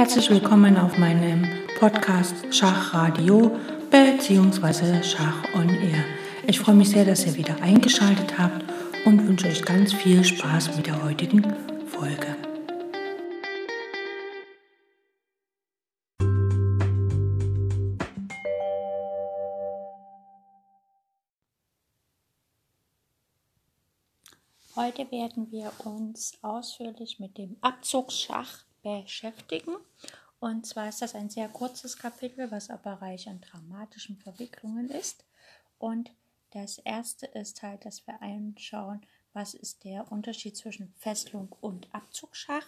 Herzlich willkommen auf meinem Podcast Schachradio bzw. Schach on Air. Ich freue mich sehr, dass ihr wieder eingeschaltet habt und wünsche euch ganz viel Spaß mit der heutigen Folge. Heute werden wir uns ausführlich mit dem Abzugsschach beschäftigen. Und zwar ist das ein sehr kurzes Kapitel, was aber reich an dramatischen Verwicklungen ist. Und das erste ist halt, dass wir anschauen, was ist der Unterschied zwischen Fesselung und Abzugsschach.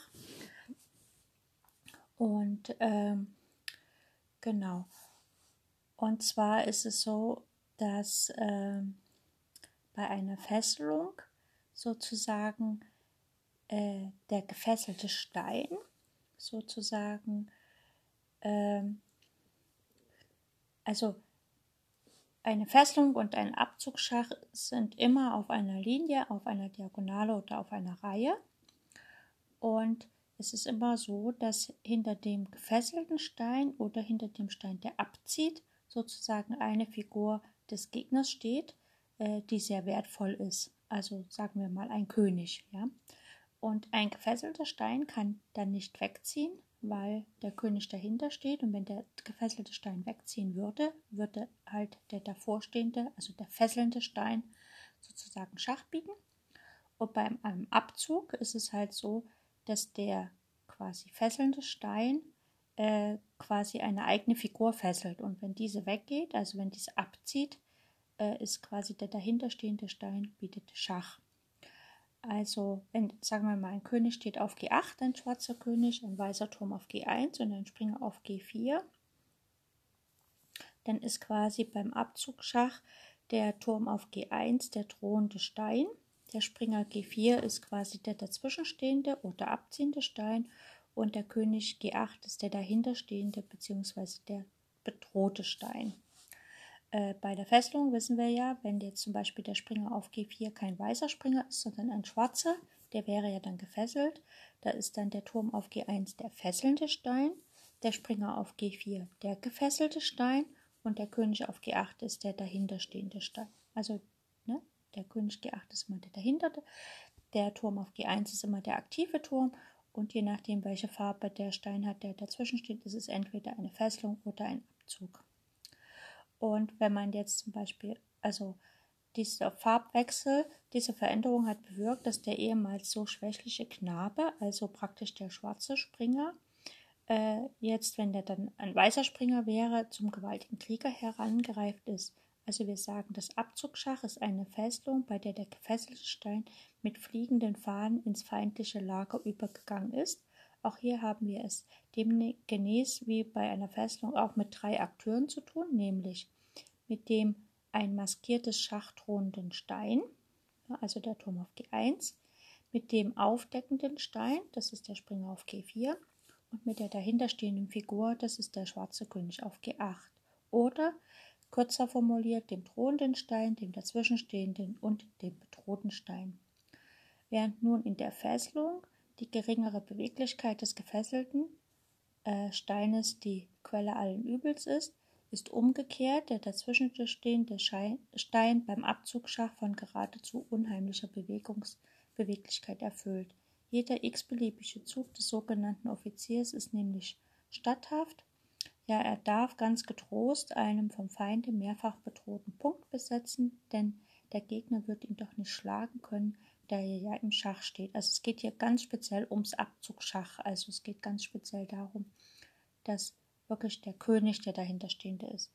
Und ähm, genau. Und zwar ist es so, dass ähm, bei einer Fesselung sozusagen äh, der gefesselte Stein sozusagen, ähm, also eine Fesselung und ein Abzugsschach sind immer auf einer Linie, auf einer Diagonale oder auf einer Reihe. Und es ist immer so, dass hinter dem gefesselten Stein oder hinter dem Stein, der abzieht, sozusagen eine Figur des Gegners steht, äh, die sehr wertvoll ist. Also sagen wir mal ein König. Ja? Und ein gefesselter Stein kann dann nicht wegziehen, weil der König dahinter steht. Und wenn der gefesselte Stein wegziehen würde, würde halt der davorstehende, also der fesselnde Stein, sozusagen Schach bieten. Und beim Abzug ist es halt so, dass der quasi fesselnde Stein äh, quasi eine eigene Figur fesselt. Und wenn diese weggeht, also wenn diese abzieht, äh, ist quasi der dahinterstehende Stein bietet Schach. Also, wenn, sagen wir mal, ein König steht auf G8, ein schwarzer König, ein weißer Turm auf G1 und ein Springer auf G4, dann ist quasi beim Abzugschach der Turm auf G1 der drohende Stein. Der Springer G4 ist quasi der dazwischenstehende oder abziehende Stein und der König G8 ist der dahinterstehende bzw. der bedrohte Stein. Äh, bei der Fesselung wissen wir ja, wenn jetzt zum Beispiel der Springer auf G4 kein weißer Springer ist, sondern ein schwarzer, der wäre ja dann gefesselt. Da ist dann der Turm auf G1 der fesselnde Stein, der Springer auf G4 der gefesselte Stein und der König auf G8 ist der dahinterstehende Stein. Also ne, der König G8 ist immer der dahinter, der Turm auf G1 ist immer der aktive Turm und je nachdem, welche Farbe der Stein hat, der dazwischen steht, ist es entweder eine Fesselung oder ein Abzug. Und wenn man jetzt zum Beispiel, also dieser Farbwechsel, diese Veränderung hat bewirkt, dass der ehemals so schwächliche Knabe, also praktisch der schwarze Springer, äh, jetzt, wenn der dann ein weißer Springer wäre, zum gewaltigen Krieger herangereift ist. Also wir sagen, das Abzugschach ist eine Festung, bei der der gefesselte Stein mit fliegenden Fahnen ins feindliche Lager übergegangen ist. Auch hier haben wir es demgemäß wie bei einer Festung auch mit drei Akteuren zu tun, nämlich mit dem ein maskiertes Schach drohenden Stein, also der Turm auf G1, mit dem aufdeckenden Stein, das ist der Springer auf G4, und mit der dahinterstehenden Figur, das ist der schwarze König auf G8. Oder kürzer formuliert dem drohenden Stein, dem dazwischenstehenden und dem bedrohten Stein. Während nun in der Fesselung die geringere Beweglichkeit des gefesselten äh, Steines die Quelle allen Übels ist, ist umgekehrt der dazwischenstehende Stein beim Abzugschach von geradezu unheimlicher Bewegungs Beweglichkeit erfüllt. Jeder x-beliebige Zug des sogenannten Offiziers ist nämlich statthaft, ja, er darf ganz getrost einen vom Feinde mehrfach bedrohten Punkt besetzen, denn der Gegner wird ihn doch nicht schlagen können, da er ja im Schach steht. Also es geht hier ganz speziell ums Abzugschach. Also es geht ganz speziell darum, dass wirklich der König, der dahinterstehende ist.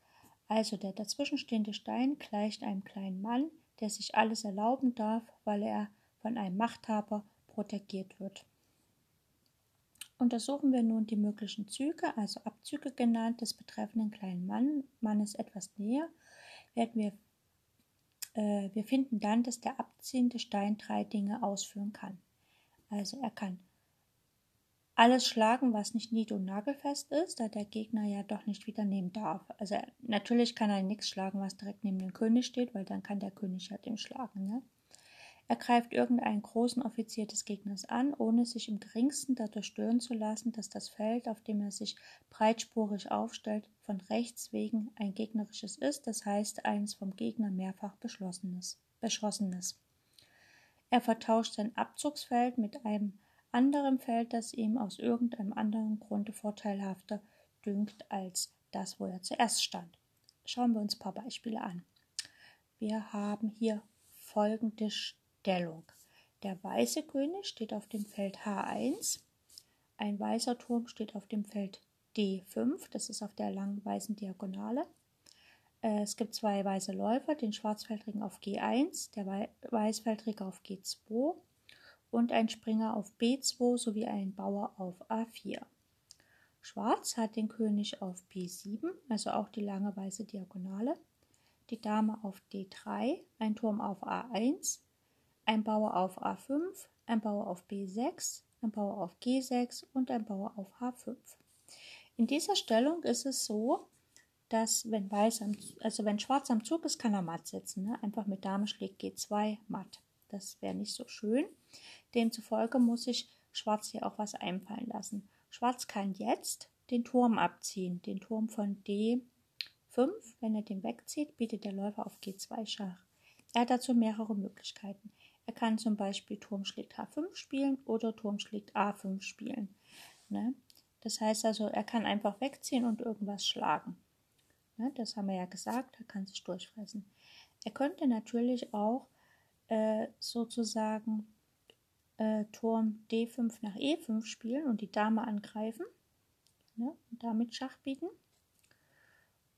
Also der dazwischenstehende Stein gleicht einem kleinen Mann, der sich alles erlauben darf, weil er von einem Machthaber protegiert wird. Untersuchen wir nun die möglichen Züge, also Abzüge genannt, des betreffenden kleinen Mann, Mannes etwas näher, werden wir, äh, wir finden dann, dass der abziehende Stein drei Dinge ausführen kann. Also er kann alles schlagen, was nicht nied- und nagelfest ist, da der Gegner ja doch nicht wieder nehmen darf. Also natürlich kann er nichts schlagen, was direkt neben dem König steht, weil dann kann der König ja dem schlagen. Ne? Er greift irgendeinen großen Offizier des Gegners an, ohne sich im geringsten dadurch stören zu lassen, dass das Feld, auf dem er sich breitspurig aufstellt, von rechts wegen ein gegnerisches ist, das heißt eines vom Gegner mehrfach beschlossenes, beschossenes. Er vertauscht sein Abzugsfeld mit einem anderen Feld, das ihm aus irgendeinem anderen Grunde vorteilhafter dünkt als das, wo er zuerst stand. Schauen wir uns ein paar Beispiele an. Wir haben hier folgende Stellung. Der weiße König steht auf dem Feld H1, ein weißer Turm steht auf dem Feld D5, das ist auf der langen weißen Diagonale. Äh, es gibt zwei weiße Läufer, den Schwarzfeldring auf G1, der Weißfeldring auf G2 und ein Springer auf B2 sowie ein Bauer auf A4. Schwarz hat den König auf B7, also auch die lange weiße Diagonale, die Dame auf D3, ein Turm auf A1, ein Bauer auf A5, ein Bauer auf B6, ein Bauer auf G6 und ein Bauer auf H5. In dieser Stellung ist es so, dass wenn Weiß am, also wenn Schwarz am Zug ist, kann er matt setzen. Ne? Einfach mit Dame schlägt G2 matt. Das wäre nicht so schön. Demzufolge muss sich Schwarz hier auch was einfallen lassen. Schwarz kann jetzt den Turm abziehen, den Turm von D5. Wenn er den wegzieht, bietet der Läufer auf G2 Schach. Er hat dazu mehrere Möglichkeiten. Er kann zum Beispiel Turm schlägt H5 spielen oder Turm schlägt A5 spielen. Ne? Das heißt also, er kann einfach wegziehen und irgendwas schlagen. Ne? Das haben wir ja gesagt, er kann sich durchfressen. Er könnte natürlich auch äh, sozusagen äh, Turm D5 nach E5 spielen und die Dame angreifen ne, und damit Schach bieten.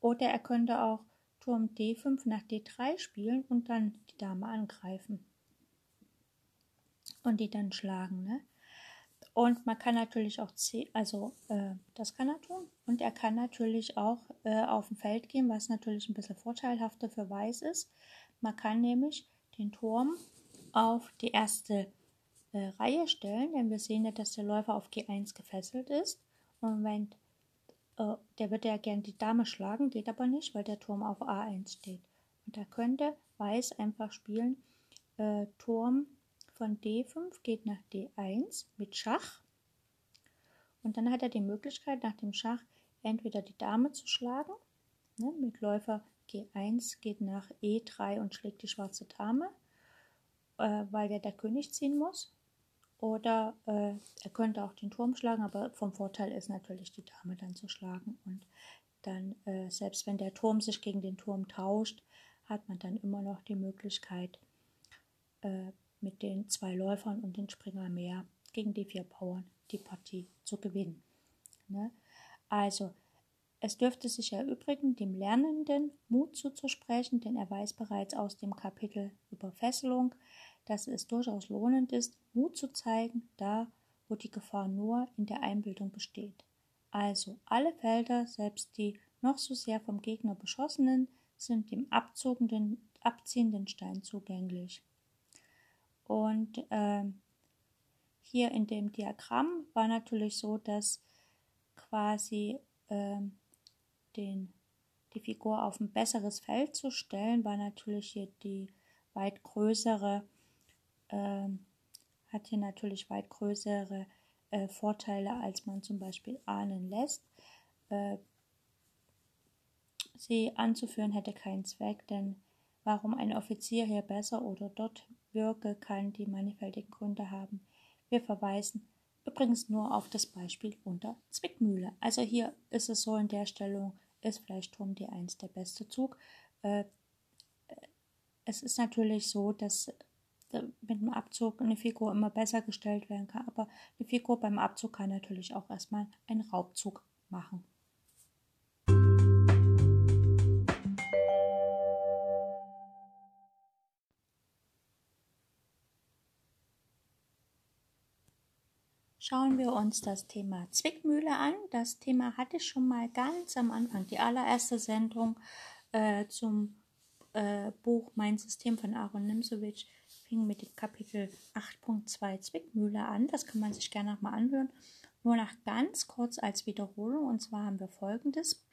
Oder er könnte auch Turm D5 nach D3 spielen und dann die Dame angreifen und die dann schlagen. Ne? Und man kann natürlich auch, also äh, das kann er tun. Und er kann natürlich auch äh, auf dem Feld gehen, was natürlich ein bisschen vorteilhafter für Weiß ist. Man kann nämlich den Turm auf die erste äh, Reihe stellen, denn wir sehen ja, dass der Läufer auf G1 gefesselt ist. Und wenn äh, der würde ja gerne die Dame schlagen, geht aber nicht, weil der Turm auf A1 steht. Und da könnte Weiß einfach spielen, äh, Turm von D5 geht nach D1 mit Schach. Und dann hat er die Möglichkeit, nach dem Schach entweder die Dame zu schlagen, ne, mit Läufer G1 geht nach E3 und schlägt die schwarze Dame, äh, weil der der König ziehen muss. Oder äh, er könnte auch den Turm schlagen, aber vom Vorteil ist natürlich die Dame dann zu schlagen. Und dann, äh, selbst wenn der Turm sich gegen den Turm tauscht, hat man dann immer noch die Möglichkeit, äh, mit den zwei Läufern und den Springer mehr gegen die vier Bauern die Partie zu gewinnen. Ne? Also, es dürfte sich erübrigen, dem Lernenden Mut zuzusprechen, denn er weiß bereits aus dem Kapitel über Fesselung, dass es durchaus lohnend ist, Mut zu zeigen, da wo die Gefahr nur in der Einbildung besteht. Also alle Felder, selbst die noch so sehr vom Gegner beschossenen, sind dem abziehenden Stein zugänglich. Und äh, hier in dem Diagramm war natürlich so, dass quasi äh, den, die Figur auf ein besseres Feld zu stellen, war natürlich hier die weit größere, äh, hat hier natürlich weit größere äh, Vorteile, als man zum Beispiel ahnen lässt. Äh, sie anzuführen hätte keinen Zweck, denn warum ein Offizier hier besser oder dort wirke, kann die mannigfaltigen Gründe haben. Wir verweisen übrigens nur auf das Beispiel unter Zwickmühle. Also hier ist es so in der Stellung, ist Fleischturm D1 der beste Zug. Äh, es ist natürlich so, dass äh, mit dem Abzug eine Figur immer besser gestellt werden kann, aber eine Figur beim Abzug kann natürlich auch erstmal einen Raubzug machen. Schauen wir uns das Thema Zwickmühle an. Das Thema hatte ich schon mal ganz am Anfang, die allererste Sendung äh, zum äh, Buch Mein System von Aaron Nimsowitsch fing mit dem Kapitel 8.2 Zwickmühle an. Das kann man sich gerne nochmal anhören. Nur noch ganz kurz als Wiederholung. Und zwar haben wir folgendes.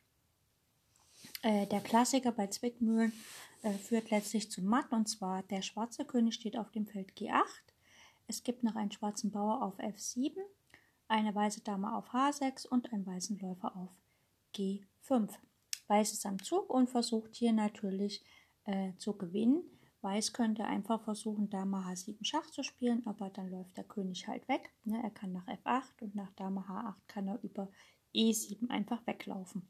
Äh, der Klassiker bei Zwickmühlen äh, führt letztlich zum Matt und zwar der schwarze König steht auf dem Feld G8. Es gibt noch einen schwarzen Bauer auf F7, eine weiße Dame auf H6 und einen weißen Läufer auf G5. Weiß ist am Zug und versucht hier natürlich äh, zu gewinnen. Weiß könnte einfach versuchen, Dame H7 Schach zu spielen, aber dann läuft der König halt weg. Ne? Er kann nach F8 und nach Dame H8 kann er über E7 einfach weglaufen.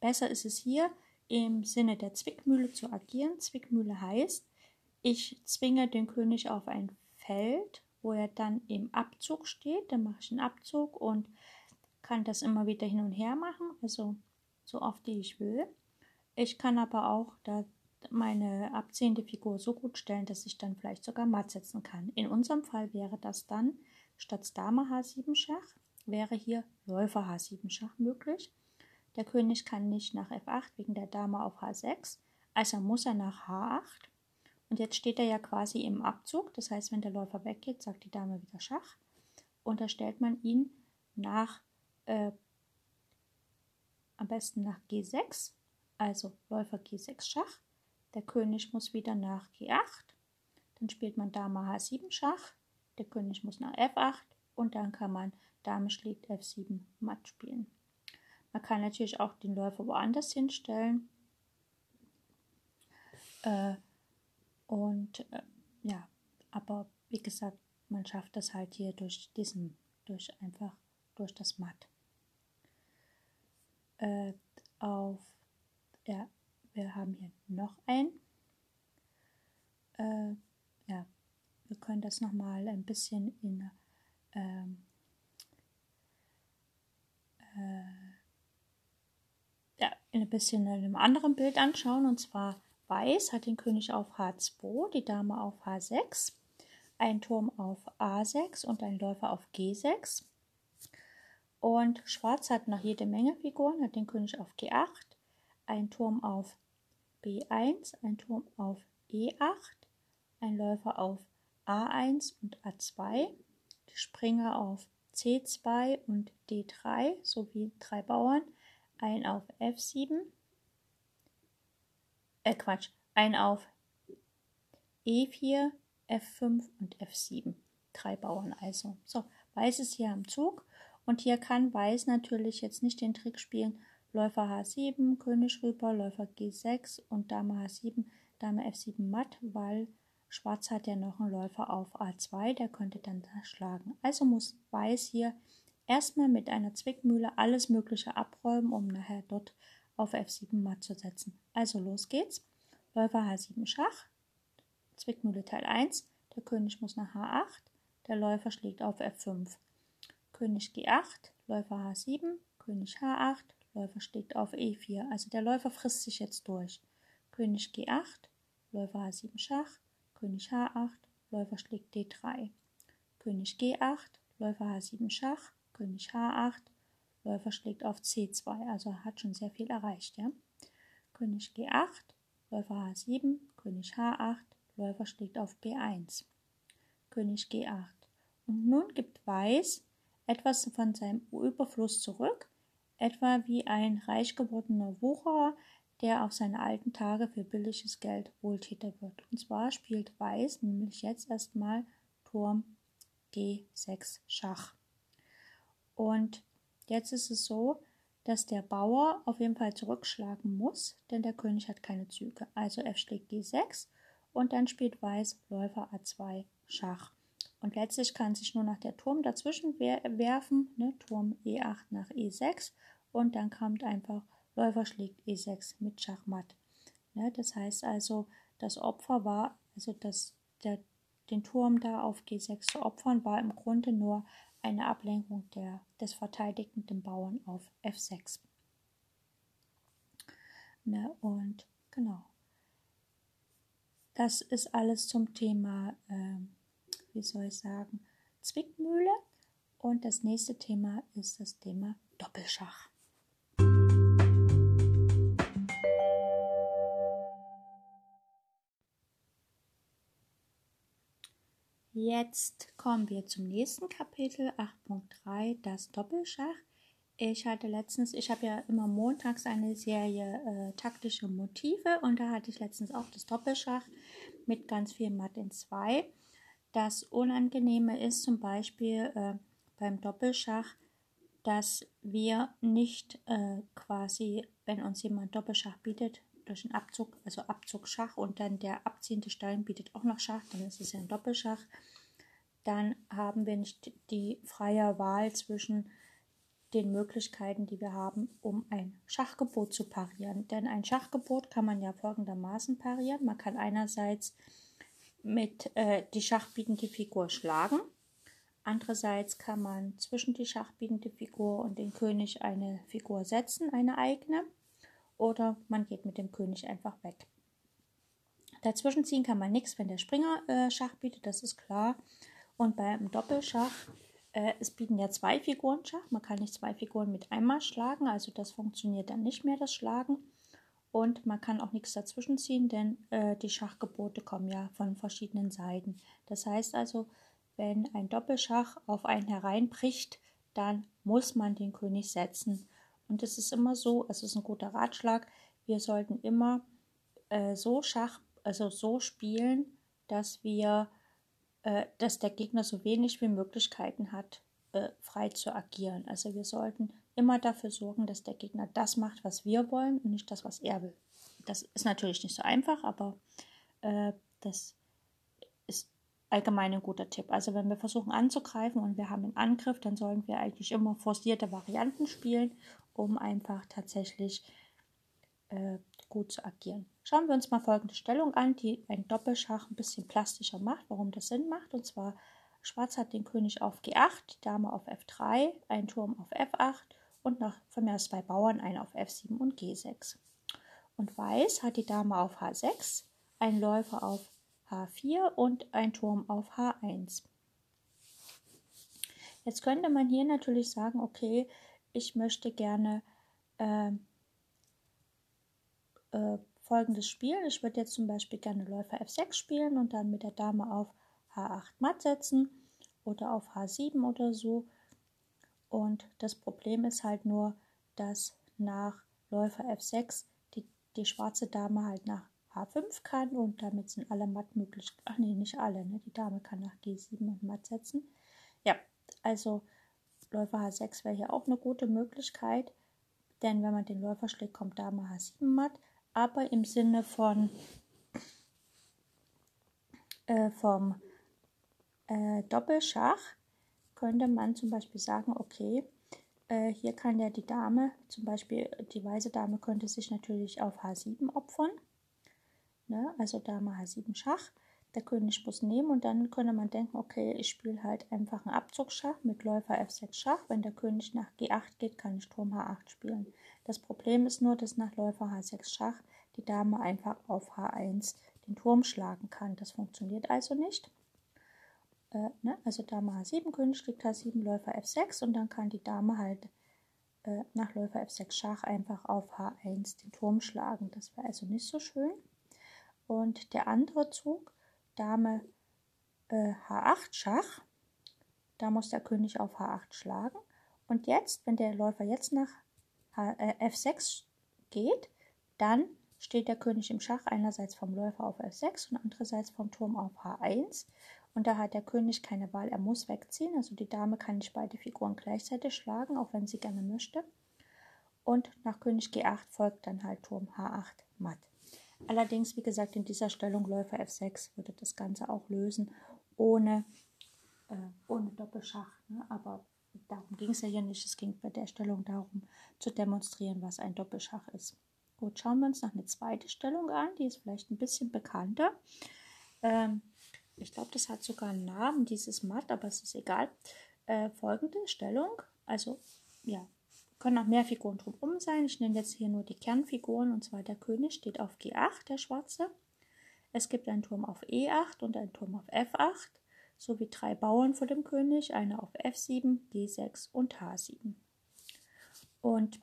Besser ist es hier, im Sinne der Zwickmühle zu agieren. Zwickmühle heißt, ich zwinge den König auf ein Feld, wo er dann im Abzug steht. Dann mache ich einen Abzug und kann das immer wieder hin und her machen, also so oft wie ich will. Ich kann aber auch da meine abziehende Figur so gut stellen, dass ich dann vielleicht sogar matt setzen kann. In unserem Fall wäre das dann statt Dame H7 Schach, wäre hier Läufer H7 Schach möglich. Der König kann nicht nach F8 wegen der Dame auf H6, also muss er nach H8. Und jetzt steht er ja quasi im Abzug, das heißt, wenn der Läufer weggeht, sagt die Dame wieder Schach. Und da stellt man ihn nach, äh, am besten nach G6, also Läufer G6 Schach. Der König muss wieder nach G8. Dann spielt man Dame H7 Schach. Der König muss nach F8 und dann kann man Dame schlägt F7 matt spielen. Man kann natürlich auch den Läufer woanders hinstellen. Äh, und äh, ja, aber wie gesagt, man schafft das halt hier durch diesen, durch einfach durch das Matt. Äh, auf, ja, wir haben hier noch ein. Äh, ja, wir können das nochmal ein bisschen in ähm, äh, ja, in ein bisschen in einem anderen Bild anschauen. Und zwar Weiß hat den König auf H2, die Dame auf H6, ein Turm auf A6 und ein Läufer auf G6. Und Schwarz hat noch jede Menge Figuren, hat den König auf G8, ein Turm auf B1, ein Turm auf E8, ein Läufer auf A1 und A2, die Springer auf C2 und D3 sowie drei Bauern, ein auf F7, äh Quatsch, ein auf E4, F5 und F7. Drei Bauern also. So, Weiß ist hier am Zug und hier kann Weiß natürlich jetzt nicht den Trick spielen, Läufer H7, König rüber, Läufer G6 und Dame H7, Dame F7 matt, weil Schwarz hat ja noch einen Läufer auf A2, der könnte dann schlagen. Also muss Weiß hier erstmal mit einer Zwickmühle alles Mögliche abräumen, um nachher dort auf F7 matt zu setzen. Also los geht's. Läufer H7 Schach, Zwickmühle Teil 1, der König muss nach H8, der Läufer schlägt auf F5. König G8, Läufer H7, König H8, Läufer schlägt auf E4. Also der Läufer frisst sich jetzt durch. König G8, Läufer H7 Schach, König H8, Läufer schlägt D3. König G8, Läufer H7 Schach, König H8, Läufer schlägt auf C2. Also hat schon sehr viel erreicht. Ja? König G8, Läufer H7, König H8, Läufer schlägt auf B1. König G8. Und nun gibt Weiß etwas von seinem Überfluss zurück, etwa wie ein reich gewordener Wucherer, der auf seine alten Tage für billiges Geld Wohltäter wird. Und zwar spielt Weiß nämlich jetzt erstmal Turm G6 Schach. Und jetzt ist es so, dass der Bauer auf jeden Fall zurückschlagen muss, denn der König hat keine Züge. Also f schlägt G6 und dann spielt Weiß Läufer A2 Schach. Und letztlich kann sich nur noch der Turm dazwischen werfen, ne? Turm E8 nach E6 und dann kommt einfach Läufer schlägt E6 mit Schachmatt. Ne? Das heißt also, das Opfer war, also das, der, den Turm da auf G6 zu opfern, war im Grunde nur eine Ablenkung der, des verteidigenden Bauern auf F6. Ne? Und genau. Das ist alles zum Thema, äh, wie soll ich sagen, Zwickmühle. Und das nächste Thema ist das Thema Doppelschach. Jetzt kommen wir zum nächsten Kapitel 8.3, das Doppelschach. Ich hatte letztens, ich habe ja immer montags eine Serie äh, taktische Motive und da hatte ich letztens auch das Doppelschach mit ganz viel Matt in 2. Das Unangenehme ist zum Beispiel äh, beim Doppelschach, dass wir nicht äh, quasi, wenn uns jemand Doppelschach bietet, durch einen Abzug, also Abzug Schach und dann der abziehende Stein bietet auch noch Schach, dann ist es ja ein Doppelschach, dann haben wir nicht die freie Wahl zwischen den Möglichkeiten, die wir haben, um ein Schachgebot zu parieren. Denn ein Schachgebot kann man ja folgendermaßen parieren. Man kann einerseits mit äh, die schachbietende Figur schlagen. Andererseits kann man zwischen die schachbietende Figur und den König eine Figur setzen, eine eigene. Oder man geht mit dem König einfach weg. Dazwischen ziehen kann man nichts, wenn der Springer äh, Schach bietet, das ist klar. Und beim Doppelschach äh, es bieten ja zwei Figuren Schach. Man kann nicht zwei Figuren mit einmal schlagen, also das funktioniert dann nicht mehr, das Schlagen. Und man kann auch nichts dazwischen ziehen, denn äh, die Schachgebote kommen ja von verschiedenen Seiten. Das heißt also, wenn ein Doppelschach auf einen hereinbricht, dann muss man den König setzen. Und es ist immer so, es ist ein guter Ratschlag, wir sollten immer äh, so Schach, also so spielen, dass wir äh, dass der Gegner so wenig wie Möglichkeiten hat, äh, frei zu agieren. Also wir sollten immer dafür sorgen, dass der Gegner das macht, was wir wollen und nicht das, was er will. Das ist natürlich nicht so einfach, aber äh, das ist allgemein ein guter Tipp. Also wenn wir versuchen anzugreifen und wir haben einen Angriff, dann sollen wir eigentlich immer forcierte Varianten spielen, um einfach tatsächlich äh, gut zu agieren. Schauen wir uns mal folgende Stellung an, die ein Doppelschach ein bisschen plastischer macht, warum das Sinn macht. Und zwar, Schwarz hat den König auf G8, Dame auf F3, ein Turm auf F8 und noch von mir aus zwei Bauern, einen auf F7 und G6. Und Weiß hat die Dame auf H6, ein Läufer auf H4 und ein Turm auf H1. Jetzt könnte man hier natürlich sagen, okay, ich möchte gerne äh, äh, folgendes spielen. Ich würde jetzt zum Beispiel gerne Läufer F6 spielen und dann mit der Dame auf H8 matt setzen oder auf H7 oder so. Und das Problem ist halt nur, dass nach Läufer F6 die, die schwarze Dame halt nach H5 kann und damit sind alle matt möglich. Ach nee, nicht alle, ne? Die Dame kann nach G7 und matt setzen. Ja, also Läufer H6 wäre hier auch eine gute Möglichkeit, denn wenn man den Läufer schlägt, kommt Dame H7 matt aber im Sinne von äh, vom äh, Doppelschach könnte man zum Beispiel sagen, okay, äh, hier kann ja die Dame, zum Beispiel die weiße Dame könnte sich natürlich auf H7 opfern, ne? also Dame H7 Schach. Der König muss nehmen und dann könnte man denken, okay, ich spiele halt einfach einen Abzugsschach mit Läufer F6 Schach. Wenn der König nach G8 geht, kann ich Turm H8 spielen. Das Problem ist nur, dass nach Läufer H6 Schach die Dame einfach auf H1 den Turm schlagen kann. Das funktioniert also nicht. Äh, ne? Also Dame H7, König schlägt H7, Läufer F6 und dann kann die Dame halt äh, nach Läufer F6 Schach einfach auf H1 den Turm schlagen. Das wäre also nicht so schön. Und der andere Zug, Dame äh, H8 Schach, da muss der König auf H8 schlagen. Und jetzt, wenn der Läufer jetzt nach H, äh, F6 geht, dann steht der König im Schach einerseits vom Läufer auf F6 und andererseits vom Turm auf H1. Und da hat der König keine Wahl, er muss wegziehen. Also die Dame kann nicht beide Figuren gleichzeitig schlagen, auch wenn sie gerne möchte. Und nach König G8 folgt dann halt Turm H8 matt. Allerdings, wie gesagt, in dieser Stellung Läufer F6 würde das Ganze auch lösen, ohne, äh, ohne Doppelschach. Ne? Aber darum ging es ja hier nicht. Es ging bei der Stellung darum, zu demonstrieren, was ein Doppelschach ist. Gut, schauen wir uns noch eine zweite Stellung an, die ist vielleicht ein bisschen bekannter. Ähm, ich glaube, das hat sogar einen Namen, dieses Matt, aber es ist egal. Äh, folgende Stellung, also ja, können auch mehr Figuren drumherum sein. Ich nehme jetzt hier nur die Kernfiguren und zwar der König steht auf G8, der schwarze. Es gibt einen Turm auf E8 und einen Turm auf F8 sowie drei Bauern vor dem König, eine auf F7, G6 und H7. Und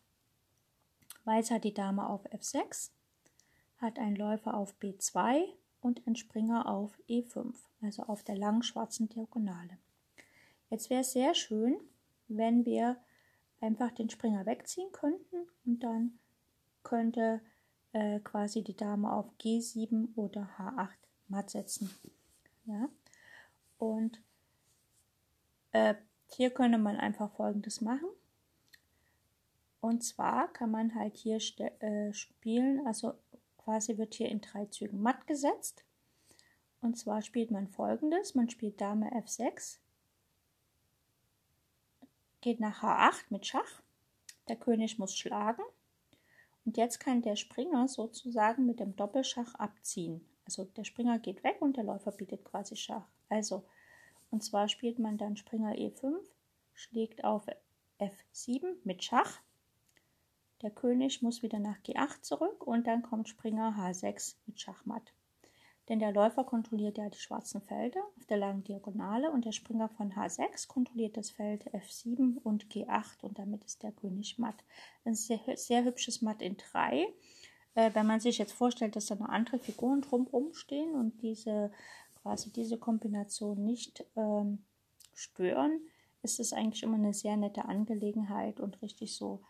Weiß hat die Dame auf F6, hat einen Läufer auf B2 und einen Springer auf E5, also auf der langen schwarzen Diagonale. Jetzt wäre es sehr schön, wenn wir einfach den Springer wegziehen könnten und dann könnte äh, quasi die Dame auf G7 oder H8 matt setzen. Ja? Und äh, hier könnte man einfach folgendes machen. Und zwar kann man halt hier äh, spielen, also quasi wird hier in drei Zügen matt gesetzt. Und zwar spielt man folgendes: Man spielt Dame F6, geht nach H8 mit Schach. Der König muss schlagen. Und jetzt kann der Springer sozusagen mit dem Doppelschach abziehen. Also der Springer geht weg und der Läufer bietet quasi Schach. Also, und zwar spielt man dann Springer E5, schlägt auf F7 mit Schach. Der König muss wieder nach G8 zurück und dann kommt Springer H6 mit Schachmatt. Denn der Läufer kontrolliert ja die schwarzen Felder auf der langen Diagonale und der Springer von H6 kontrolliert das Feld F7 und G8 und damit ist der König matt. Ein sehr, sehr hübsches Matt in 3. Äh, wenn man sich jetzt vorstellt, dass da noch andere Figuren drumherum stehen und diese quasi diese Kombination nicht ähm, stören, ist es eigentlich immer eine sehr nette Angelegenheit und richtig so,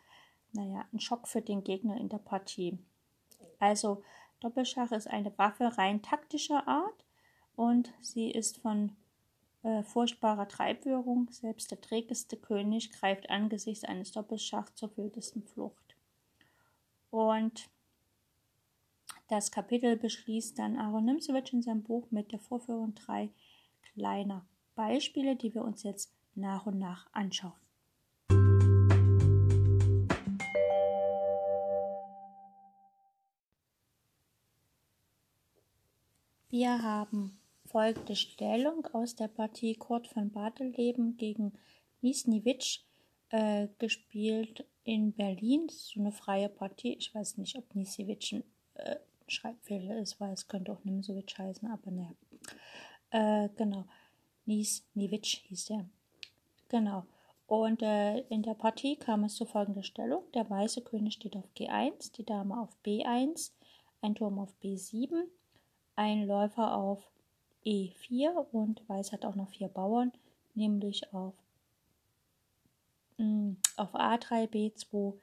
naja, ein Schock für den Gegner in der Partie. Also Doppelschach ist eine Waffe rein taktischer Art und sie ist von äh, furchtbarer Treibwirkung. Selbst der trägeste König greift angesichts eines Doppelschachs zur wildesten Flucht. Und das Kapitel beschließt dann Aaron Nimzowitsch in seinem Buch mit der Vorführung drei kleiner Beispiele, die wir uns jetzt nach und nach anschauen. Wir haben folgende Stellung aus der Partie Kurt von Bartelleben gegen Nisniewicz äh, gespielt in Berlin. Das ist so eine freie Partie. Ich weiß nicht, ob Nisniewicz ein äh, Schreibfehler ist, weil es könnte auch Nimsowitsch heißen, aber ne. Äh, genau. Nisniewicz hieß der. Genau. Und äh, in der Partie kam es zu folgender Stellung. Der weiße König steht auf G1, die Dame auf B1, ein Turm auf B7 ein Läufer auf E4 und Weiß hat auch noch vier Bauern, nämlich auf, mh, mm, auf A3, B2,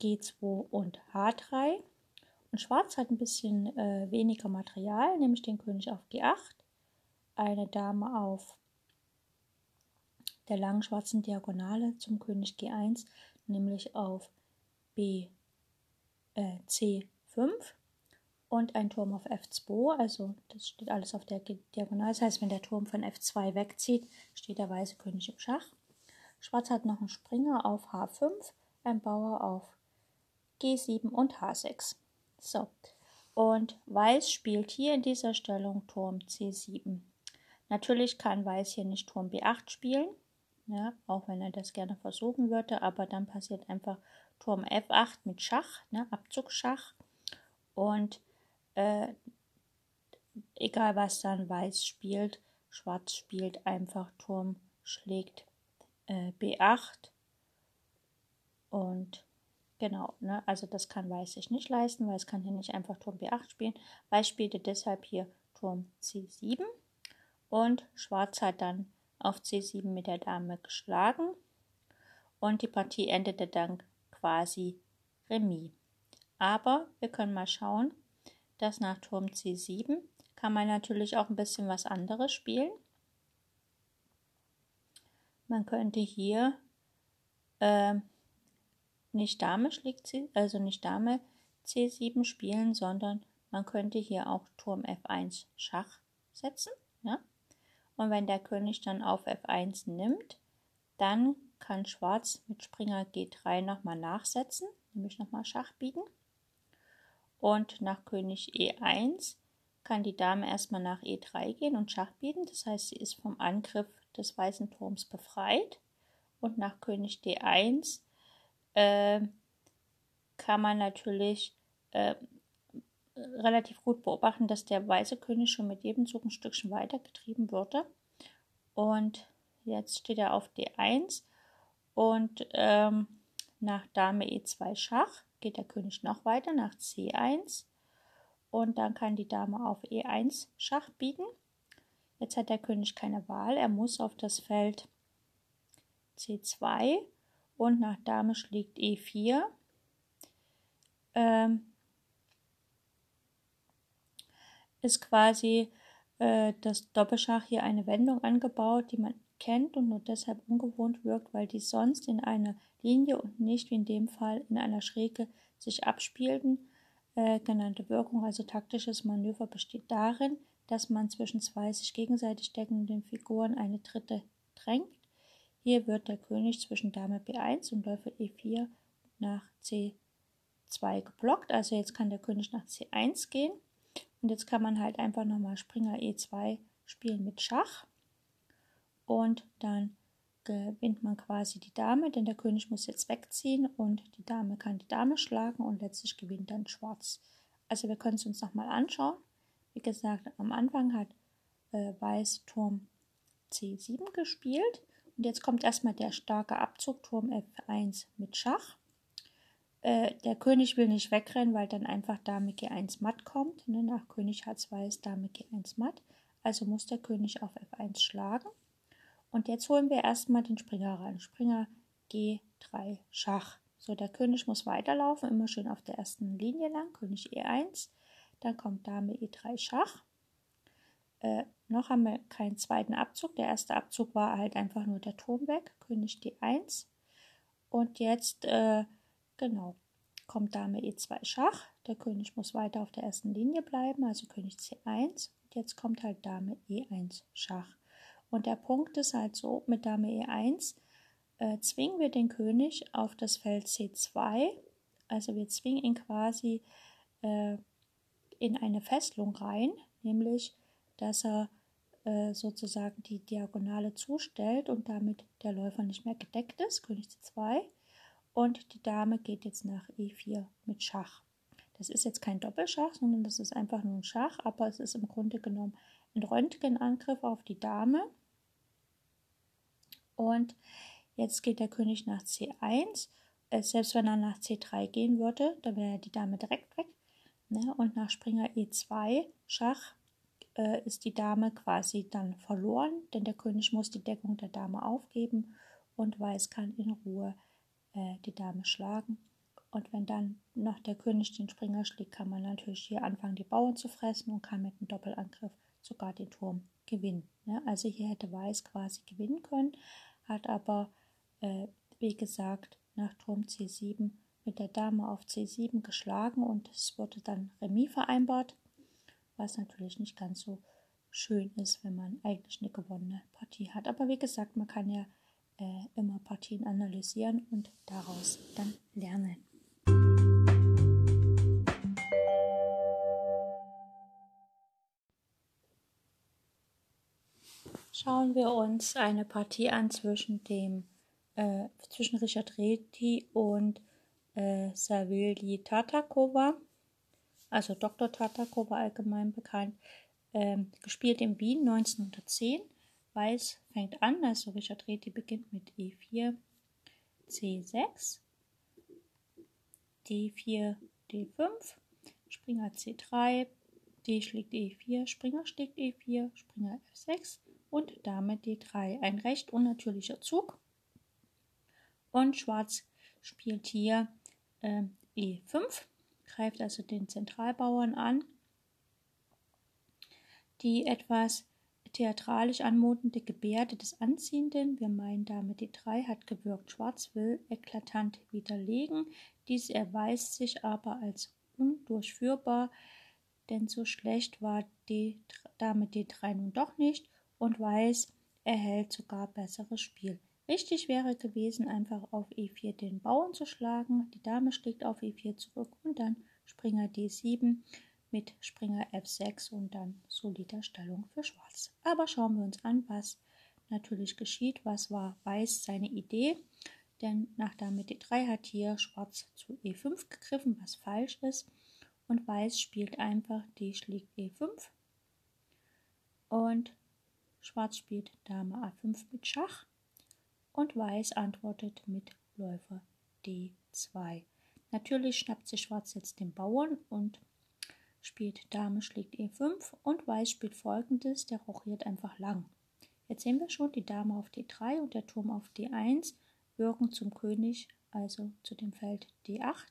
G2 und H3. Und Schwarz hat ein bisschen äh, weniger Material, nämlich den König auf G8, eine Dame auf der langen schwarzen Diagonale zum König G1, nämlich auf B, äh, C5 und ein Turm auf F2, also das steht alles auf der Diagonale. Das heißt, wenn der Turm von F2 wegzieht, steht der weiße König im Schach. Schwarz hat noch einen Springer auf H5, ein Bauer auf G7 und H6. So, und Weiß spielt hier in dieser Stellung Turm C7. Natürlich kann Weiß hier nicht Turm B8 spielen, ja, auch wenn er das gerne versuchen würde, aber dann passiert einfach Turm F8 mit Schach, ne, Abzugsschach. Und äh, egal was dann Weiß spielt, Schwarz spielt einfach Turm schlägt äh, B8 und genau, ne, also das kann Weiß sich nicht leisten, weil es kann hier nicht einfach Turm B8 spielen. Weiß spielte deshalb hier Turm C7 und Schwarz hat dann auf C7 mit der Dame geschlagen und die Partie endete dann quasi Remis. Aber wir können mal schauen, dass nach Turm C7 kann man natürlich auch ein bisschen was anderes spielen. Man könnte hier äh, nicht Dame schlägt C, also nicht Dame C7 spielen, sondern man könnte hier auch Turm F1 Schach setzen. Ja? Und wenn der König dann auf F1 nimmt, dann kann Schwarz mit Springer G3 nochmal nachsetzen, nämlich nochmal Schach bieten. Und nach König E1 kann die Dame erstmal nach E3 gehen und Schach bieten. Das heißt, sie ist vom Angriff des weißen Turms befreit. Und nach König D1 äh, kann man natürlich äh, relativ gut beobachten, dass der weiße König schon mit jedem Zug ein Stückchen weitergetrieben würde. Und jetzt steht er auf D1 und ähm, nach Dame E2 Schach geht der König noch weiter nach C1 und dann kann die Dame auf E1 Schach bieten. Jetzt hat der König keine Wahl, er muss auf das Feld C2 und nach Dame schlägt E4. Ähm, ist quasi äh, das Doppelschach hier eine Wendung angebaut, die man kennt und nur deshalb ungewohnt wirkt, weil die sonst in einer Linie und nicht wie in dem Fall in einer Schräge sich abspielten. Äh, genannte Wirkung, also taktisches Manöver, besteht darin, dass man zwischen zwei sich gegenseitig deckenden Figuren eine dritte drängt. Hier wird der König zwischen Dame B1 und Läufer E4 nach C2 geblockt. Also jetzt kann der König nach C1 gehen. Und jetzt kann man halt einfach nochmal Springer E2 spielen mit Schach. Und dann gewinnt man quasi die Dame, denn der König muss jetzt wegziehen und die Dame kann die Dame schlagen und letztlich gewinnt dann Schwarz. Also wir können es uns nochmal anschauen. Wie gesagt, am Anfang hat äh, Weiß Turm C7 gespielt und jetzt kommt erstmal der starke Abzug Turm F1 mit Schach. Äh, der König will nicht wegrennen, weil dann einfach Dame G1 matt kommt. Ne? Nach König H2 Dame G1 matt. Also muss der König auf F1 schlagen. Und jetzt holen wir erstmal den Springer ran. Springer G3 Schach. So, der König muss weiterlaufen, immer schön auf der ersten Linie lang. König E1. Dann kommt Dame E3 Schach. Äh, noch haben wir keinen zweiten Abzug. Der erste Abzug war halt einfach nur der Turm weg. König D1. Und jetzt, äh, genau, kommt Dame E2 Schach. Der König muss weiter auf der ersten Linie bleiben, also König C1. Und jetzt kommt halt Dame E1 Schach. Und der Punkt ist halt so, mit Dame E1 äh, zwingen wir den König auf das Feld C2. Also wir zwingen ihn quasi äh, in eine Fesselung rein, nämlich dass er äh, sozusagen die Diagonale zustellt und damit der Läufer nicht mehr gedeckt ist, König C2. Und die Dame geht jetzt nach E4 mit Schach. Das ist jetzt kein Doppelschach, sondern das ist einfach nur ein Schach, aber es ist im Grunde genommen ein Röntgenangriff auf die Dame. Und jetzt geht der König nach C1. Äh, selbst wenn er nach C3 gehen würde, dann wäre die Dame direkt weg. Ne? Und nach Springer E2 Schach äh, ist die Dame quasi dann verloren, denn der König muss die Deckung der Dame aufgeben und Weiß kann in Ruhe äh, die Dame schlagen. Und wenn dann noch der König den Springer schlägt, kann man natürlich hier anfangen, die Bauern zu fressen und kann mit einem Doppelangriff sogar den Turm gewinnen. Ne? Also hier hätte Weiß quasi gewinnen können, hat aber, äh, wie gesagt, nach Turm C7 mit der Dame auf C7 geschlagen und es wurde dann Remis vereinbart, was natürlich nicht ganz so schön ist, wenn man eigentlich eine gewonnene Partie hat. Aber wie gesagt, man kann ja äh, immer Partien analysieren und daraus dann lernen. Schauen wir uns eine Partie an zwischen dem äh, zwischen Richard Reti und äh, Savili Tatakova, also Dr. Tatakova allgemein bekannt, ähm, gespielt in Wien 1910. Weiß fängt an, also Richard Reti beginnt mit E4, C6, D4, D5, Springer C3, D schlägt E4, Springer schlägt E4, Springer F6, und Dame D3. Ein recht unnatürlicher Zug. Und Schwarz spielt hier äh, E5, greift also den Zentralbauern an. Die etwas theatralisch anmutende Gebärde des Anziehenden, wir meinen Dame D3, hat gewirkt. Schwarz will eklatant widerlegen. Dies erweist sich aber als undurchführbar, denn so schlecht war die Dame D3 nun doch nicht und Weiß erhält sogar besseres Spiel. Richtig wäre gewesen, einfach auf E4 den Bauern zu schlagen. Die Dame schlägt auf E4 zurück und dann Springer D7 mit Springer F6 und dann solider Stellung für Schwarz. Aber schauen wir uns an, was natürlich geschieht. Was war Weiß seine Idee? Denn nach Dame D3 hat hier Schwarz zu E5 gegriffen, was falsch ist. Und Weiß spielt einfach D schlägt E5. Und Schwarz spielt Dame A5 mit Schach und Weiß antwortet mit Läufer D2. Natürlich schnappt sich Schwarz jetzt den Bauern und spielt Dame schlägt E5 und Weiß spielt folgendes, der rochiert einfach lang. Jetzt sehen wir schon die Dame auf D3 und der Turm auf D1 wirken zum König, also zu dem Feld D8.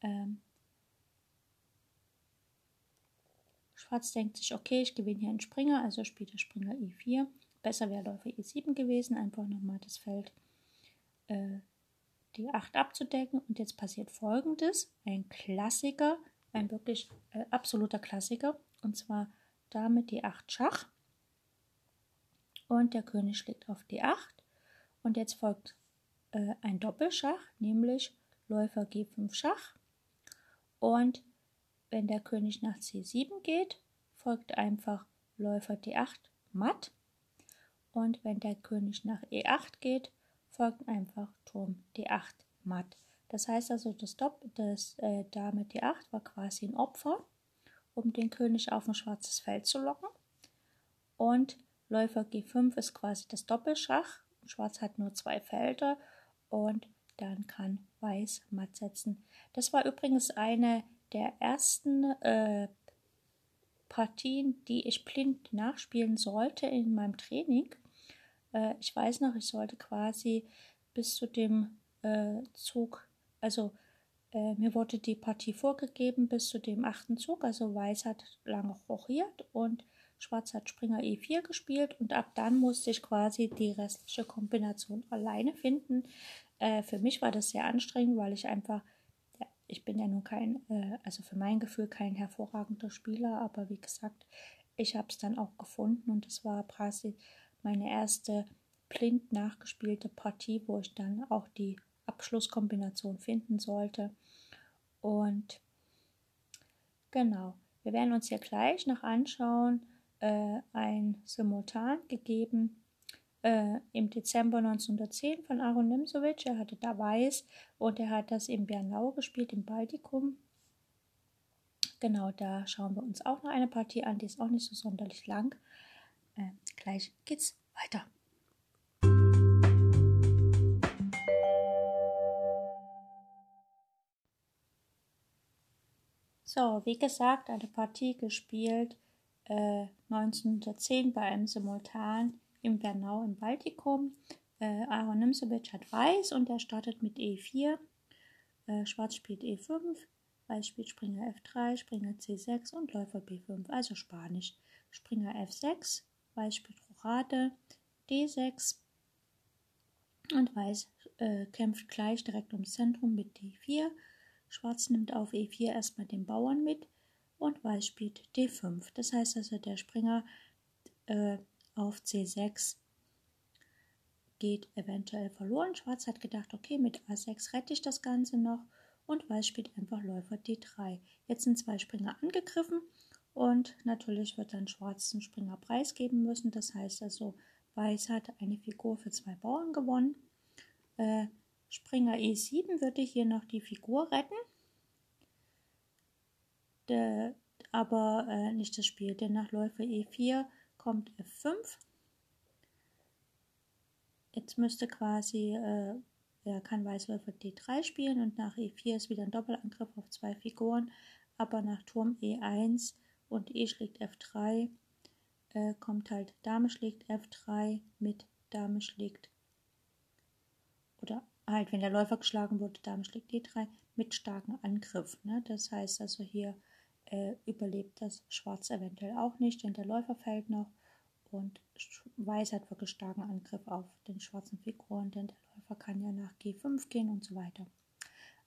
Ähm, Schwarz denkt sich, okay, ich gewinne hier einen Springer, also spielt der Springer E4. Besser wäre Läufer E7 gewesen, einfach nochmal das Feld äh, D8 abzudecken. Und jetzt passiert folgendes: Ein Klassiker, ein wirklich äh, absoluter Klassiker, und zwar Dame D8 Schach. Und der König schlägt auf D8. Und jetzt folgt äh, ein Doppelschach, nämlich Läufer G5 Schach. Und wenn der König nach C7 geht, folgt einfach Läufer D8 matt. Und wenn der König nach E8 geht, folgt einfach Turm D8 matt. Das heißt also, das, Dopp das äh, Dame D8 war quasi ein Opfer, um den König auf ein schwarzes Feld zu locken. Und Läufer G5 ist quasi das Doppelschach. Schwarz hat nur zwei Felder und dann kann Weiß matt setzen. Das war übrigens eine der ersten äh, Partien, die ich blind nachspielen sollte in meinem Training. Äh, ich weiß noch, ich sollte quasi bis zu dem äh, Zug, also äh, mir wurde die Partie vorgegeben bis zu dem achten Zug, also Weiß hat lange rochiert und Schwarz hat Springer E4 gespielt und ab dann musste ich quasi die restliche Kombination alleine finden. Äh, für mich war das sehr anstrengend, weil ich einfach ich bin ja nun kein, äh, also für mein Gefühl kein hervorragender Spieler, aber wie gesagt, ich habe es dann auch gefunden und es war quasi meine erste blind nachgespielte Partie, wo ich dann auch die Abschlusskombination finden sollte. Und genau, wir werden uns hier gleich noch anschauen, äh, ein Simultan gegeben äh, im Dezember 1910 von Aaron Nimzowitsch. Er hatte da Weiß und er hat das in Bernau gespielt, im Baltikum. Genau, da schauen wir uns auch noch eine Partie an, die ist auch nicht so sonderlich lang. Äh, gleich geht's weiter. So, wie gesagt, eine Partie gespielt äh, 1910 bei einem Simultan im Bernau im Baltikum. Äh, Aaron Nimzowitsch hat Weiß und er startet mit E4. Äh, Schwarz spielt E5, Weiß spielt Springer F3, Springer C6 und Läufer B5, also Spanisch. Springer F6, Weiß spielt Rochade, D6 und Weiß äh, kämpft gleich direkt ums Zentrum mit D4. Schwarz nimmt auf E4 erstmal den Bauern mit und Weiß spielt D5. Das heißt also, der Springer äh, auf C6 geht eventuell verloren. Schwarz hat gedacht, okay, mit A6 rette ich das Ganze noch und Weiß spielt einfach Läufer D3. Jetzt sind zwei Springer angegriffen und natürlich wird dann Schwarz den Springer preisgeben müssen. Das heißt also, Weiß hat eine Figur für zwei Bauern gewonnen. Äh, Springer E7 würde hier noch die Figur retten, De, aber äh, nicht das Spiel, denn nach Läufer E4 kommt F5. Jetzt müsste quasi, äh, er kann Weißläufer D3 spielen und nach E4 ist wieder ein Doppelangriff auf zwei Figuren, aber nach Turm E1 und E schlägt F3 äh, kommt halt Dame schlägt F3 mit Dame schlägt oder halt, wenn der Läufer geschlagen wurde, Dame schlägt D3 mit starkem Angriff. Ne? Das heißt also hier äh, überlebt das Schwarz eventuell auch nicht, denn der Läufer fällt noch und Weiß hat wirklich starken Angriff auf den schwarzen Figuren, denn der Läufer kann ja nach G5 gehen und so weiter.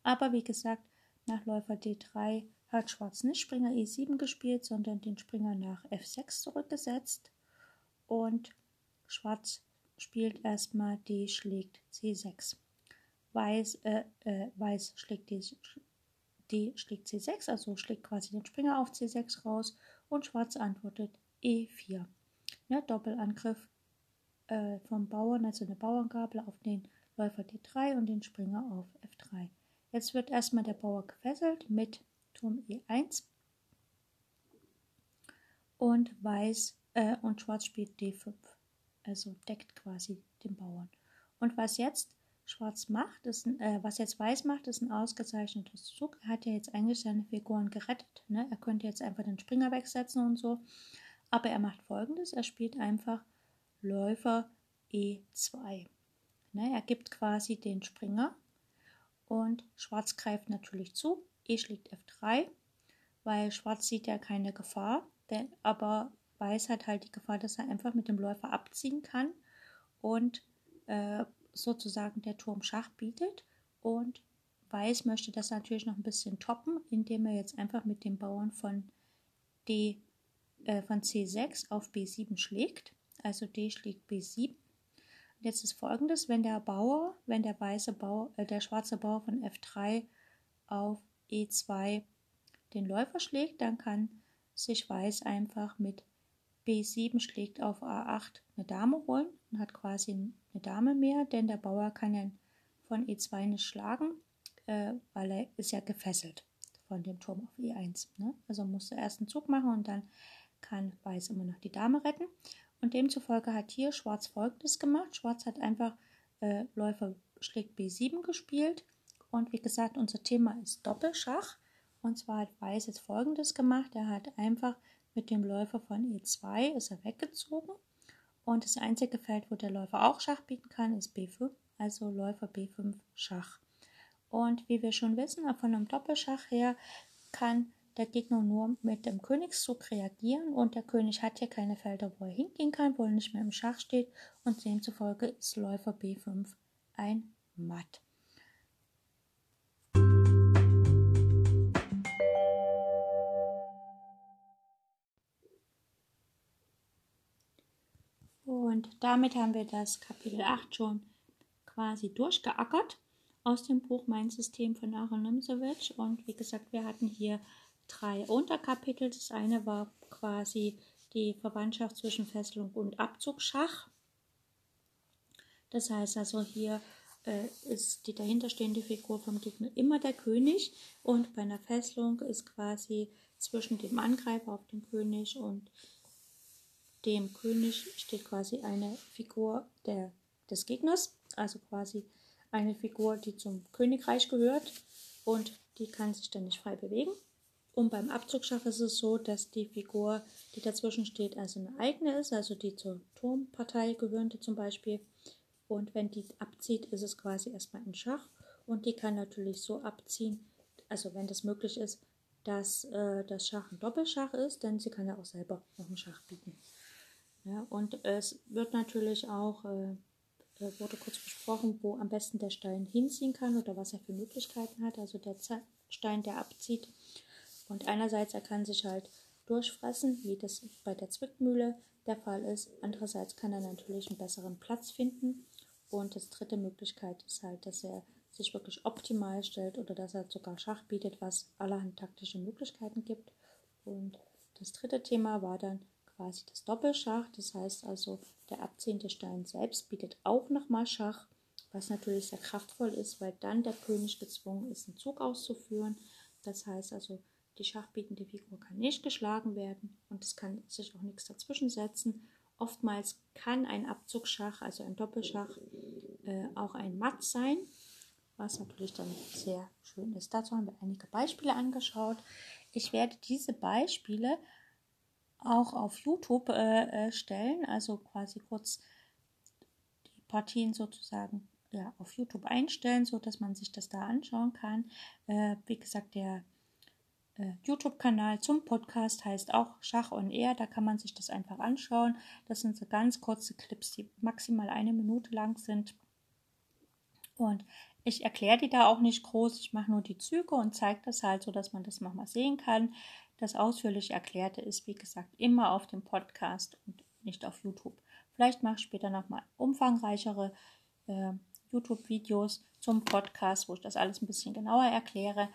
Aber wie gesagt, nach Läufer D3 hat Schwarz nicht Springer E7 gespielt, sondern den Springer nach F6 zurückgesetzt und Schwarz spielt erstmal D schlägt C6. Weiß, äh, äh, Weiß schlägt D D schlägt C6, also schlägt quasi den Springer auf C6 raus und Schwarz antwortet E4. Ja, Doppelangriff äh, vom Bauern, also eine Bauerngabel auf den Läufer D3 und den Springer auf F3. Jetzt wird erstmal der Bauer gefesselt mit Turm E1 und Weiß äh, und Schwarz spielt D5, also deckt quasi den Bauern. Und was jetzt Schwarz macht, ist äh, was jetzt Weiß macht, ist ein ausgezeichnetes Zug. Er hat ja jetzt eigentlich seine Figuren gerettet. Ne? Er könnte jetzt einfach den Springer wegsetzen und so. Aber er macht folgendes: Er spielt einfach Läufer E2. Ne? Er gibt quasi den Springer und Schwarz greift natürlich zu. E schlägt F3, weil Schwarz sieht ja keine Gefahr, denn, aber Weiß hat halt die Gefahr, dass er einfach mit dem Läufer abziehen kann und äh, sozusagen der Turm Schach bietet. Und Weiß möchte das natürlich noch ein bisschen toppen, indem er jetzt einfach mit dem Bauern von D äh, von C6 auf B7 schlägt. Also D schlägt B7. Jetzt ist folgendes, wenn der Bauer, wenn der weiße Bauer, äh, der schwarze Bauer von F3 auf E2 den Läufer schlägt, dann kann sich Weiß einfach mit B7 schlägt auf A8 eine Dame holen und hat quasi eine Dame mehr, denn der Bauer kann ja von E2 nicht schlagen, äh, weil er ist ja gefesselt von dem Turm auf E1. Ne? Also musste erst einen Zug machen und dann kann Weiß immer noch die Dame retten. Und demzufolge hat hier Schwarz folgendes gemacht. Schwarz hat einfach äh, Läufer schlägt B7 gespielt. Und wie gesagt, unser Thema ist Doppelschach. Und zwar hat Weiß jetzt folgendes gemacht. Er hat einfach mit dem Läufer von E2 ist er weggezogen. Und das einzige Feld, wo der Läufer auch Schach bieten kann, ist B5, also Läufer B5 Schach. Und wie wir schon wissen, von einem Doppelschach her kann der Gegner nur mit dem Königszug reagieren und der König hat hier keine Felder, wo er hingehen kann, wo er nicht mehr im Schach steht und demzufolge ist Läufer B5 ein Matt. Und damit haben wir das Kapitel 8 schon quasi durchgeackert aus dem Buch Mein System von Aaron Nimzowitsch. Und wie gesagt, wir hatten hier drei Unterkapitel. Das eine war quasi die Verwandtschaft zwischen Fesselung und Abzugschach. Das heißt also, hier äh, ist die dahinterstehende Figur vom Gegner immer der König und bei einer Fesselung ist quasi zwischen dem Angreifer auf den König und dem König steht quasi eine Figur der, des Gegners, also quasi eine Figur, die zum Königreich gehört und die kann sich dann nicht frei bewegen. Und beim Abzugschach ist es so, dass die Figur, die dazwischen steht, also eine eigene ist, also die zur Turmpartei gehörende zum Beispiel. Und wenn die abzieht, ist es quasi erstmal ein Schach. Und die kann natürlich so abziehen, also wenn das möglich ist, dass äh, das Schach ein Doppelschach ist, denn sie kann ja auch selber noch einen Schach bieten. Ja, und es wird natürlich auch, äh, wurde kurz besprochen, wo am besten der Stein hinziehen kann oder was er für Möglichkeiten hat. Also der Stein, der abzieht, und einerseits er kann sich halt durchfressen, wie das bei der Zwickmühle der Fall ist. Andererseits kann er natürlich einen besseren Platz finden. Und das dritte Möglichkeit ist halt, dass er sich wirklich optimal stellt oder dass er sogar Schach bietet, was allerhand taktische Möglichkeiten gibt. Und das dritte Thema war dann quasi das Doppelschach. Das heißt also, der abziehende Stein selbst bietet auch nochmal Schach, was natürlich sehr kraftvoll ist, weil dann der König gezwungen ist, einen Zug auszuführen. Das heißt also, die schachbietende Figur kann nicht geschlagen werden und es kann sich auch nichts dazwischen setzen. Oftmals kann ein Abzugsschach, also ein Doppelschach, äh, auch ein Matt sein, was natürlich dann sehr schön ist. Dazu haben wir einige Beispiele angeschaut. Ich werde diese Beispiele auch auf YouTube äh, äh stellen, also quasi kurz die Partien sozusagen ja, auf YouTube einstellen, so dass man sich das da anschauen kann. Äh, wie gesagt, der äh, YouTube-Kanal zum Podcast heißt auch Schach on Air. Da kann man sich das einfach anschauen. Das sind so ganz kurze Clips, die maximal eine Minute lang sind. Und ich erkläre die da auch nicht groß. Ich mache nur die Züge und zeige das halt so, dass man das nochmal sehen kann. Das ausführlich Erklärte ist, wie gesagt, immer auf dem Podcast und nicht auf YouTube. Vielleicht mache ich später nochmal umfangreichere äh, YouTube-Videos zum Podcast, wo ich das alles ein bisschen genauer erkläre.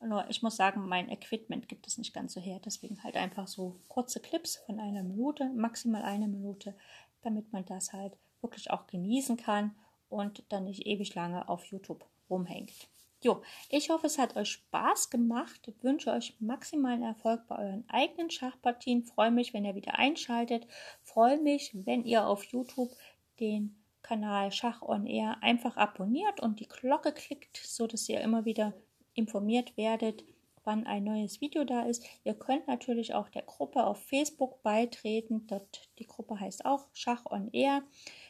Nur ich muss sagen, mein Equipment gibt es nicht ganz so her. Deswegen halt einfach so kurze Clips von einer Minute, maximal eine Minute, damit man das halt wirklich auch genießen kann und dann nicht ewig lange auf YouTube rumhängt. Jo, ich hoffe, es hat euch Spaß gemacht. Ich wünsche euch maximalen Erfolg bei euren eigenen Schachpartien. Freue mich, wenn ihr wieder einschaltet. Freue mich, wenn ihr auf YouTube den Kanal Schach on Air einfach abonniert und die Glocke klickt, so dass ihr immer wieder informiert werdet, wann ein neues Video da ist. Ihr könnt natürlich auch der Gruppe auf Facebook beitreten. Dort, die Gruppe heißt auch Schach on Air.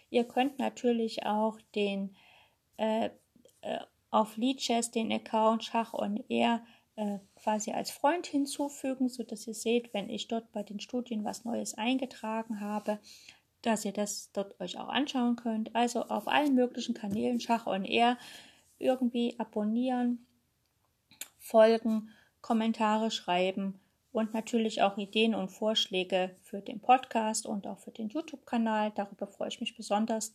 Ihr könnt natürlich auch den äh, äh, auf Leadchess den Account Schach on Air äh, quasi als Freund hinzufügen, sodass ihr seht, wenn ich dort bei den Studien was Neues eingetragen habe, dass ihr das dort euch auch anschauen könnt. Also auf allen möglichen Kanälen Schach on Air irgendwie abonnieren, folgen, Kommentare schreiben und natürlich auch Ideen und Vorschläge für den Podcast und auch für den YouTube-Kanal. Darüber freue ich mich besonders.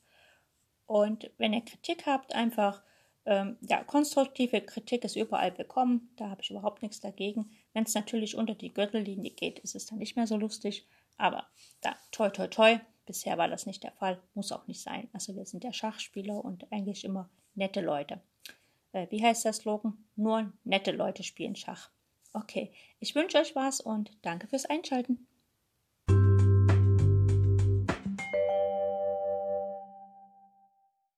Und wenn ihr Kritik habt, einfach ähm, ja, konstruktive Kritik ist überall willkommen. Da habe ich überhaupt nichts dagegen. Wenn es natürlich unter die Gürtellinie geht, ist es dann nicht mehr so lustig. Aber da, toi, toi, toi. Bisher war das nicht der Fall. Muss auch nicht sein. Also wir sind ja Schachspieler und eigentlich immer nette Leute. Äh, wie heißt der Slogan? Nur nette Leute spielen Schach. Okay, ich wünsche euch was und danke fürs Einschalten.